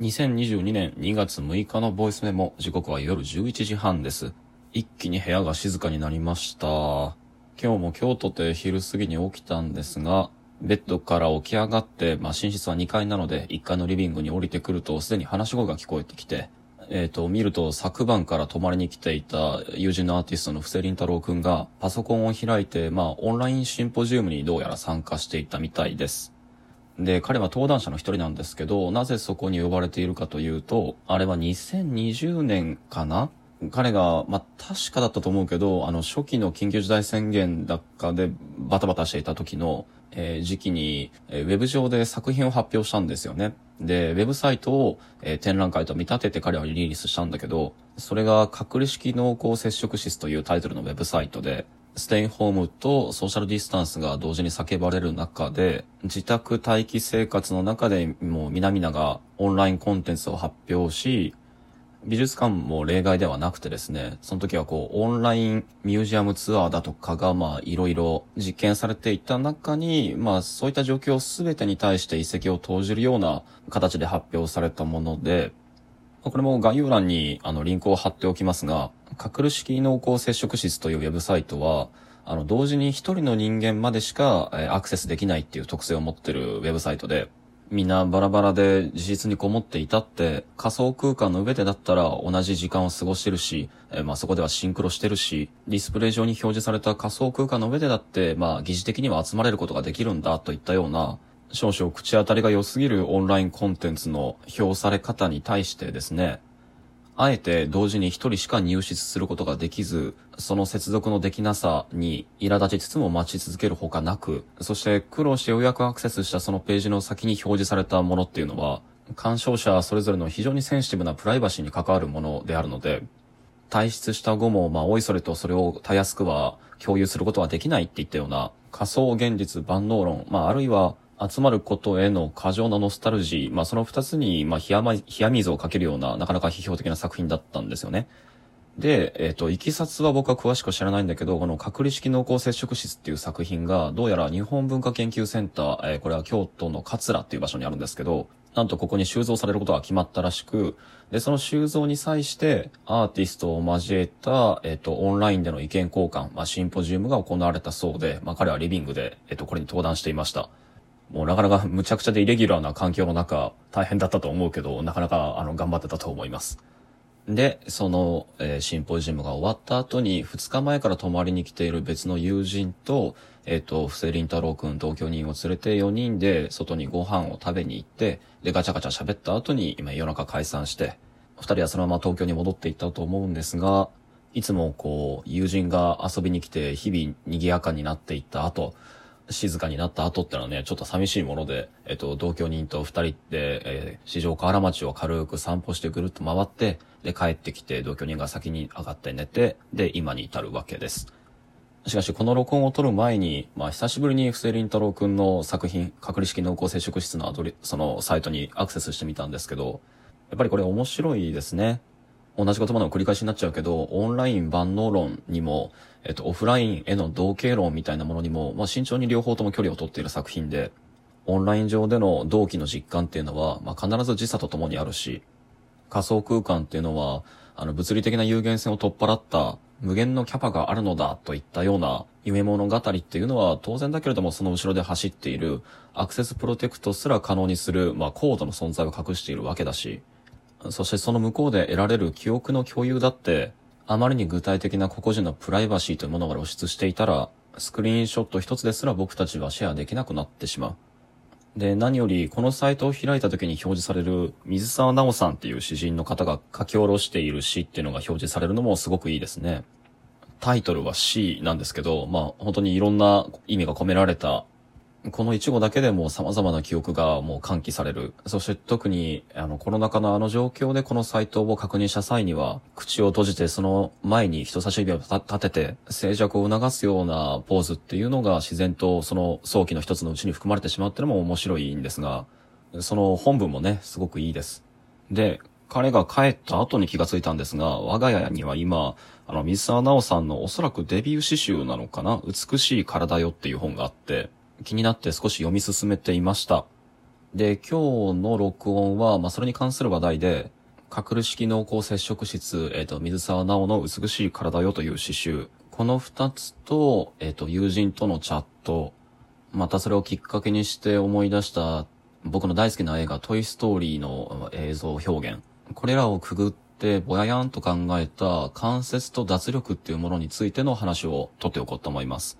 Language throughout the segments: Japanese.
2022年2月6日のボイスメモ、時刻は夜11時半です。一気に部屋が静かになりました。今日も京都で昼過ぎに起きたんですが、ベッドから起き上がって、まあ、寝室は2階なので、1階のリビングに降りてくると、すでに話し声が聞こえてきて、えっ、と、見ると昨晩から泊まりに来ていた友人のアーティストの布施凛太郎くんが、パソコンを開いて、まあ、オンラインシンポジウムにどうやら参加していたみたいです。で、彼は登壇者の一人なんですけど、なぜそこに呼ばれているかというと、あれは2020年かな？彼が、まあ、確かだったと思うけど、あの、初期の緊急事態宣言だかでバタバタしていた時の、えー時期に、えーウェブ上で作品を発表したんですよね。で、ウェブサイトを、えー展覧会と見立てて彼はリリースしたんだけど、それが隔離式濃厚接触室というタイトルのウェブサイトで、ステイホームとソーシャルディスタンスが同時に叫ばれる中で、自宅待機生活の中でもう皆々がオンラインコンテンツを発表し、美術館も例外ではなくてですね、その時はこう、オンラインミュージアムツアーだとかが、まあ、いろいろ実験されていた中に、まあ、そういった状況すべてに対して一石を投じるような形で発表されたもので、これも概要欄にあのリンクを貼っておきますが、隔離式濃厚接触室というウェブサイトは、あの、同時に一人の人間までしかアクセスできないっていう特性を持ってるウェブサイトで、みんなバラバラで自室にこもっていたって、仮想空間の上でだったら同じ時間を過ごしてるし、えまあそこではシンクロしてるし、ディスプレイ上に表示された仮想空間の上でだって、まあ疑似的には集まれることができるんだといったような、少々口当たりが良すぎるオンラインコンテンツの評され方に対してですね、あえて同時に一人しか入室することができず、その接続のできなさに苛立ちつつも待ち続けるほかなく、そして苦労してようやくアクセスしたそのページの先に表示されたものっていうのは、鑑賞者それぞれの非常にセンシティブなプライバシーに関わるものであるので、退出した後も、まあ、おいそれとそれをたやすくは共有することはできないっていったような仮想現実万能論、まあ、あるいは集まることへの過剰なノスタルジー、まあ、その二つに、まあ、冷やま、冷や水をかけるような、なかなか批評的な作品だったんですよね。で、えっ、と、いきさつは僕は詳しく知らないんだけど、この隔離式濃厚接触室っていう作品が、どうやら日本文化研究センター、えーこれは京都の桂っていう場所にあるんですけど、なんとここに収蔵されることが決まったらしく、で、その収蔵に際して、アーティストを交えた、えっ、と、オンラインでの意見交換、まあ、シンポジウムが行われたそうで、まあ、彼はリビングで、えっ、と、これに登壇していました。もうなかなかむちゃくちゃでイレギュラーな環境の中、大変だったと思うけど、なかなか、あの、頑張ってたと思います。で、その、えーシンポジウムが終わった後に、2日前から泊まりに来ている別の友人と、えっ、と、布施凛太郎くん同居人を連れて4人で外にご飯を食べに行って、で、ガチャガチャ喋った後に、今夜中解散して、2人はそのまま東京に戻っていったと思うんですが、いつもこう、友人が遊びに来て、日々賑やかになっていった後、静かになった後ってのはね、ちょっと寂しいもので、えっと、同居人と二人で、えー市場河原町を軽く散歩してぐるっと回って、で、帰ってきて、同居人が先に上がって寝て、で、今に至るわけです。しかし、この録音を撮る前に、まあ、久しぶりに布施凛太郎くんの作品、隔離式濃厚接触室のアドリ、そのサイトにアクセスしてみたんですけど、やっぱりこれ面白いですね。同じ言葉の繰り返しになっちゃうけど、オンライン万能論にも、えっと、オフラインへの同型論みたいなものにも、まあ、慎重に両方とも距離を取っている作品で、オンライン上での同期の実感っていうのは、まあ、必ず時差とともにあるし、仮想空間っていうのは、あの、物理的な有限性を取っ払った無限のキャパがあるのだといったような夢物語っていうのは当然だけれどもその後ろで走っているアクセスプロテクトすら可能にする、まあ、コードの存在を隠しているわけだし、そしてその向こうで得られる記憶の共有だって、あまりに具体的な個々人のプライバシーというものが露出していたら、スクリーンショット一つですら僕たちはシェアできなくなってしまう。で、何より、このサイトを開いた時に表示される、水沢直さんっていう詩人の方が書き下ろしている詩っていうのが表示されるのもすごくいいですね。タイトルは詩なんですけど、まあ本当にいろんな意味が込められた、この一語だけでも様々な記憶がもう喚起される。そして特に、あの、コロナ禍のあの状況でこのサイトを確認した際には、口を閉じてその前に人差し指を立てて、静寂を促すようなポーズっていうのが自然とその早期の一つのうちに含まれてしまっていうのも面白いんですが、その本文もね、すごくいいです。で、彼が帰った後に気がついたんですが、我が家には今、あの、水沢直さんのおそらくデビュー詩集なのかな美しい体よっていう本があって、気になって少し読み進めていました。で、今日の録音は、まあ、それに関する話題で、隠る式濃厚接触室、えっ、ー、と、水沢直の美しい体よという詩集。この二つと、えっ、ー、と、友人とのチャット、またそれをきっかけにして思い出した僕の大好きな映画トイストーリーの映像表現。これらをくぐってぼややんと考えた関節と脱力っていうものについての話をとっておこうと思います。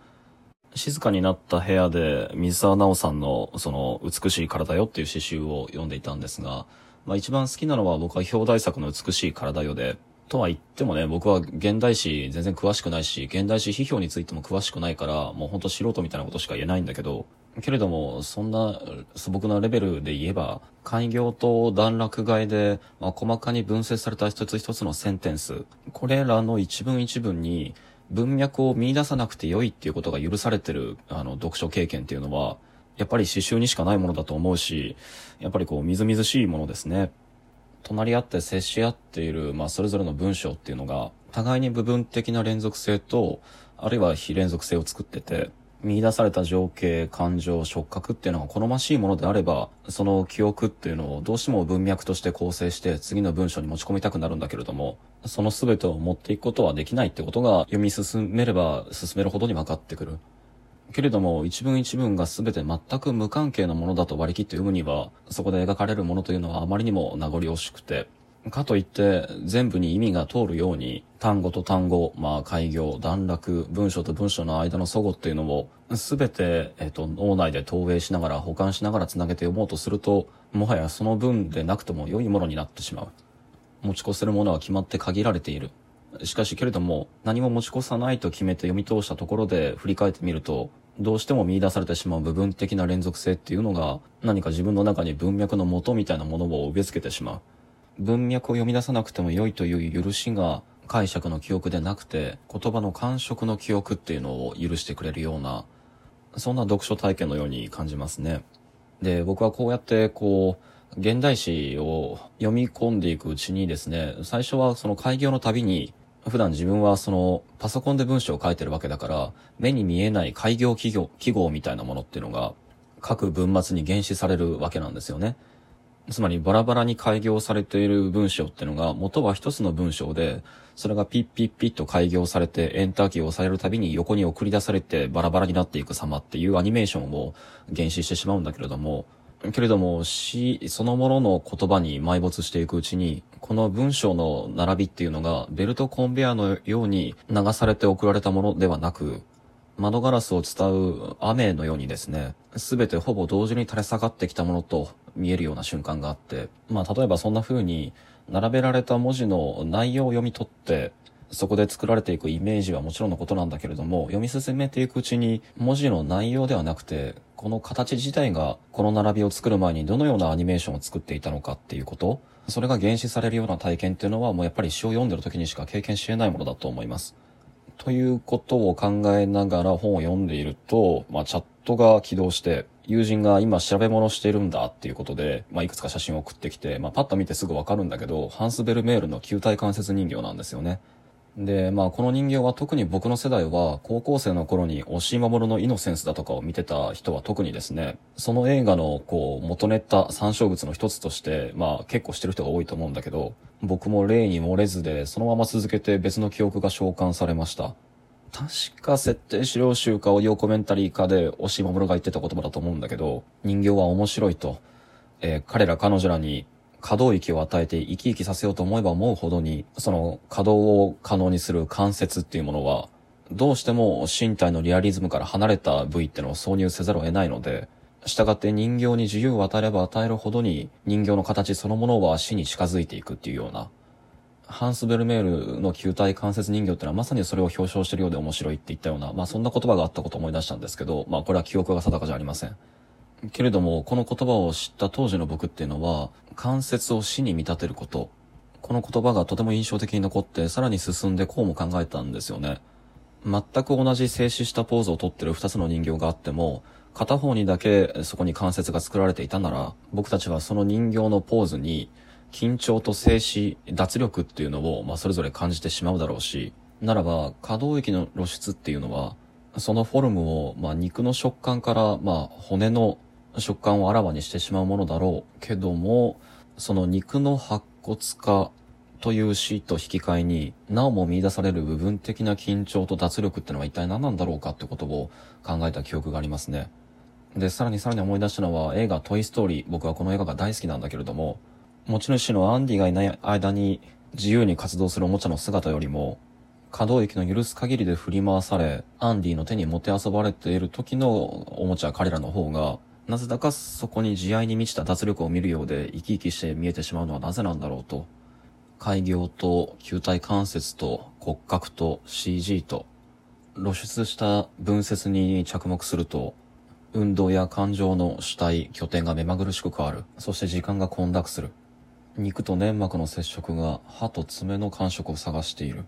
静かになった部屋で水沢直さんのその美しい体よっていう詩集を読んでいたんですが、まあ一番好きなのは僕は表題作の美しい体よで、とは言ってもね、僕は現代史全然詳しくないし、現代史批評についても詳しくないから、もうほんと素人みたいなことしか言えないんだけど、けれども、そんな素朴なレベルで言えば、開業と段落外で、まあ、細かに分析された一つ一つのセンテンス、これらの一文一文に文脈を見出さなくて良いっていうことが許されてる、あの、読書経験っていうのは、やっぱり刺繍にしかないものだと思うし、やっぱりこう、みずみずしいものですね。隣り合って接し合っている、まあ、それぞれの文章っていうのが、互いに部分的な連続性と、あるいは非連続性を作ってて、見出された情景、感情、触覚っていうのが好ましいものであれば、その記憶っていうのをどうしても文脈として構成して次の文章に持ち込みたくなるんだけれども、その全てを持っていくことはできないってことが読み進めれば進めるほどに分かってくる。けれども、一文一文が全て全く無関係なものだと割り切って読むには、そこで描かれるものというのはあまりにも名残惜しくて、かといって全部に意味が通るように単語と単語、まあ開業、段落、文章と文章の間の齟齬っていうのを全て、えっと、脳内で投影しながら保管しながら繋げて読もうとすると、もはやその文でなくても良いものになってしまう。持ち越せるものは決まって限られている。しかしけれども、何も持ち越さないと決めて読み通したところで振り返ってみると、どうしても見出されてしまう部分的な連続性っていうのが、何か自分の中に文脈の元みたいなものを植え付けてしまう。文脈を読み出さなくても良いという許しが解釈の記憶でなくて、言葉の感触の記憶っていうのを許してくれるような、そんな読書体験のように感じますね。で、僕はこうやってこう、現代史を読み込んでいくうちにですね、最初はその開業のたびに、普段自分はそのパソコンで文章を書いてるわけだから、目に見えない開業記号記号みたいなものっていうのが、各文末に原子されるわけなんですよね。つまりバラバラに開業されている文章ってのが元は一つの文章で、それがピッピッピッと開業されてエンターキーを押されるたびに横に送り出されてバラバラになっていく様っていうアニメーションを原始してしまうんだけれども、けれども詩そのものの言葉に埋没していくうちに、この文章の並びっていうのがベルトコンベアのように流されて送られたものではなく、窓ガラスを伝う雨のようにですね、すべてほぼ同時に垂れ下がってきたものと見えるような瞬間があって、まあ例えばそんな風に並べられた文字の内容を読み取って、そこで作られていくイメージはもちろんのことなんだけれども、読み進めていくうちに文字の内容ではなくて、この形自体がこの並びを作る前にどのようなアニメーションを作っていたのかっていうこと、それが原始されるような体験っていうのはもうやっぱり詩を読んでる時にしか経験し得ないものだと思います。ということを考えながら本を読んでいると、まあ、チャットが起動して、友人が今調べ物しているんだっていうことで、まあ、いくつか写真を送ってきて、まあ、パッと見てすぐわかるんだけど、ハンスベルメールの球体関節人形なんですよね。で、まあ、この人形は特に僕の世代は、高校生の頃に押井守のイノセンスだとかを見てた人は特にですね、その映画の、こう、元ネった参照物の一つとして、まあ、結構してる人が多いと思うんだけど、僕も例に漏れずで、そのまま続けて別の記憶が召喚されました。確か設定資料集かオーディオコメンタリーかで、押井守が言ってた言葉だと思うんだけど、人形は面白いと。えー、彼ら彼女らに可動域を与えて生き生きさせようと思えば思うほどに、その可動を可能にする関節っていうものは、どうしても身体のリアリズムから離れた部位ってのを挿入せざるを得ないので、従って人形に自由を与えれば与えるほどに人形の形そのものは死に近づいていくっていうような、ハンス・ベルメールの球体関節人形ってのはまさにそれを表彰してるようで面白いって言ったような、まあそんな言葉があったことを思い出したんですけど、まあこれは記憶が定かじゃありません。けれども、この言葉を知った当時の僕っていうのは、関節を死に見立てること。この言葉がとても印象的に残って、さらに進んでこうも考えたんですよね。全く同じ静止したポーズをとってる二つの人形があっても、片方にだけそこに関節が作られていたなら、僕たちはその人形のポーズに、緊張と静止、脱力っていうのを、まあ、それぞれ感じてしまうだろうし、ならば、可動域の露出っていうのは、そのフォルムを、まあ、肉の食感から、まあ、骨の食感をあらわにしてしまうものだろうけども、その肉の白骨化という死と引き換えに、なおも見出される部分的な緊張と脱力ってのは一体何なんだろうかってことを考えた記憶がありますね。で、さらにさらに思い出したのは映画トイストーリー。僕はこの映画が大好きなんだけれども、持ち主のアンディがいない間に自由に活動するおもちゃの姿よりも、可動域の許す限りで振り回され、アンディの手にもてあそばれている時のおもちゃ彼らの方が、なぜだかそこに慈愛に満ちた脱力を見るようで生き生きして見えてしまうのはなぜなんだろうと。開業と球体関節と骨格と CG と露出した分節に着目すると運動や感情の主体、拠点が目まぐるしく変わる。そして時間が混濁する。肉と粘膜の接触が歯と爪の感触を探している。